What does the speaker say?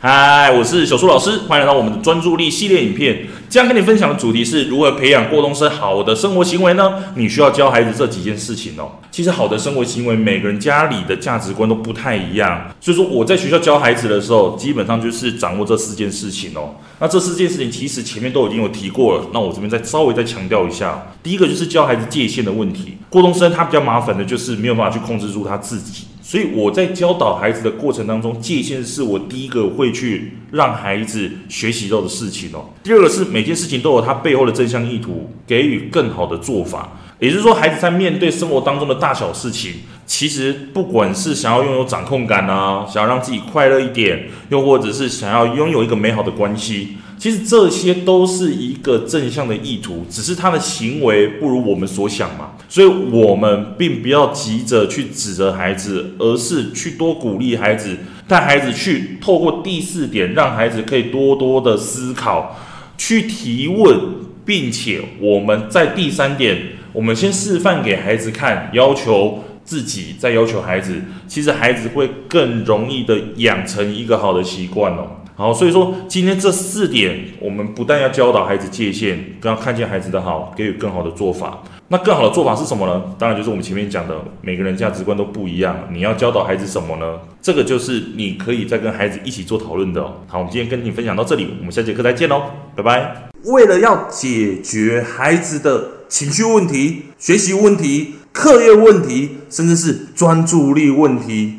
嗨，我是小苏老师，欢迎来到我们的专注力系列影片。今天跟你分享的主题是如何培养过冬生好的生活行为呢？你需要教孩子这几件事情哦。其实好的生活行为，每个人家里的价值观都不太一样，所以说我在学校教孩子的时候，基本上就是掌握这四件事情哦。那这四件事情其实前面都已经有提过了，那我这边再稍微再强调一下。第一个就是教孩子界限的问题。过冬生他比较麻烦的就是没有办法去控制住他自己。所以我在教导孩子的过程当中，界限是我第一个会去让孩子学习到的事情哦。第二个是每件事情都有它背后的正向意图，给予更好的做法。也就是说，孩子在面对生活当中的大小事情，其实不管是想要拥有掌控感啊，想要让自己快乐一点，又或者是想要拥有一个美好的关系。其实这些都是一个正向的意图，只是他的行为不如我们所想嘛，所以我们并不要急着去指责孩子，而是去多鼓励孩子，带孩子去透过第四点，让孩子可以多多的思考，去提问，并且我们在第三点，我们先示范给孩子看，要求自己，再要求孩子，其实孩子会更容易的养成一个好的习惯哦。好，所以说今天这四点，我们不但要教导孩子界限，更要看见孩子的好，给予更好的做法。那更好的做法是什么呢？当然就是我们前面讲的，每个人价值观都不一样，你要教导孩子什么呢？这个就是你可以再跟孩子一起做讨论的。好，我们今天跟你分享到这里，我们下节课再见喽，拜拜。为了要解决孩子的情绪问题、学习问题、课业问题，甚至是专注力问题。